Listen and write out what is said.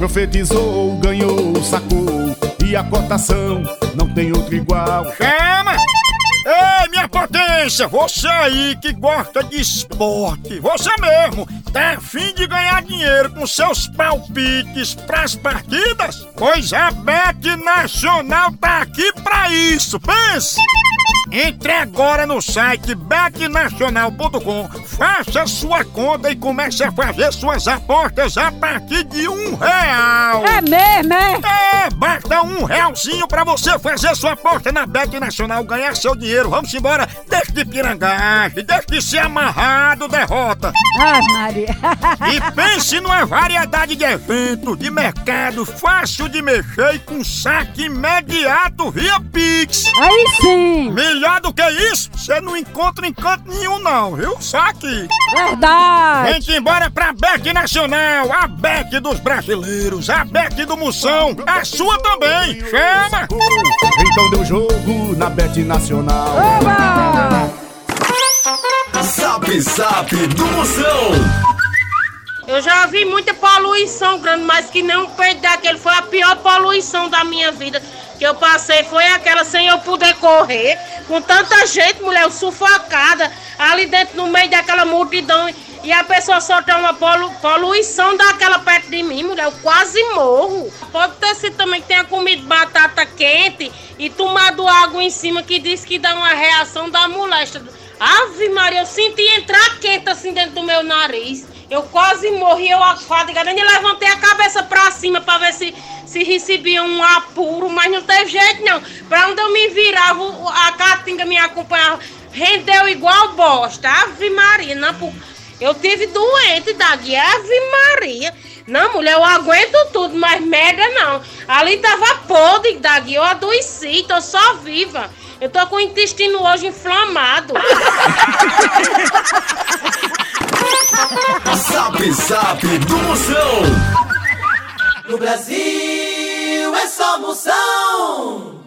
Profetizou, ganhou, sacou. E a cotação não tem outro igual. Chama! Minha potência, você aí que gosta de esporte, você mesmo, tá afim de ganhar dinheiro com seus palpites pras partidas? Pois a Bet Nacional tá aqui pra isso, pense! Entre agora no site betnacional.com, faça sua conta e comece a fazer suas apostas a partir de um real. É mesmo, é? É, basta um realzinho pra você fazer sua aposta na Bet Nacional, ganhar seu dinheiro. Vamos embora, deixe de pirangagem, deixe de ser amarrado, derrota. Ai, Maria. E pense numa variedade de eventos, de mercado, fácil de mexer e com saque imediato via Pix. Aí sim. Melhor do que isso, você não encontra em canto nenhum não, viu? Só aqui. Verdade. Vem-te embora pra Bet Nacional, a Bet dos brasileiros, a Bet do Moção, a sua também. Chama! Então deu jogo na Bet Nacional. Oba! Zap Zap do Moção. Eu já vi muita poluição grande, mas que nem um peito daquele foi a pior poluição da minha vida que eu passei. Foi aquela sem eu poder correr, com tanta gente, mulher, sufocada, ali dentro no meio daquela multidão. E a pessoa soltar uma polu poluição daquela perto de mim, mulher, eu quase morro. Pode ter sido também que tenha comido batata quente e tomado água em cima que diz que dá uma reação da moléstia. Ave Maria, eu senti entrar quente assim dentro do meu nariz. Eu quase morri, eu fadigada, nem levantei a cabeça pra cima pra ver se, se recebia um apuro, mas não teve jeito não. Pra onde eu me virava, a caatinga me acompanhava, rendeu igual bosta. Ave Maria, não, pô, eu tive doente da guia, Ave Maria. Não, mulher, eu aguento tudo, mas merda não. Ali tava podre da guia, eu adoeci, tô só viva. Eu tô com o intestino hoje inflamado. Zap Zap do Moção. No Brasil é só moção.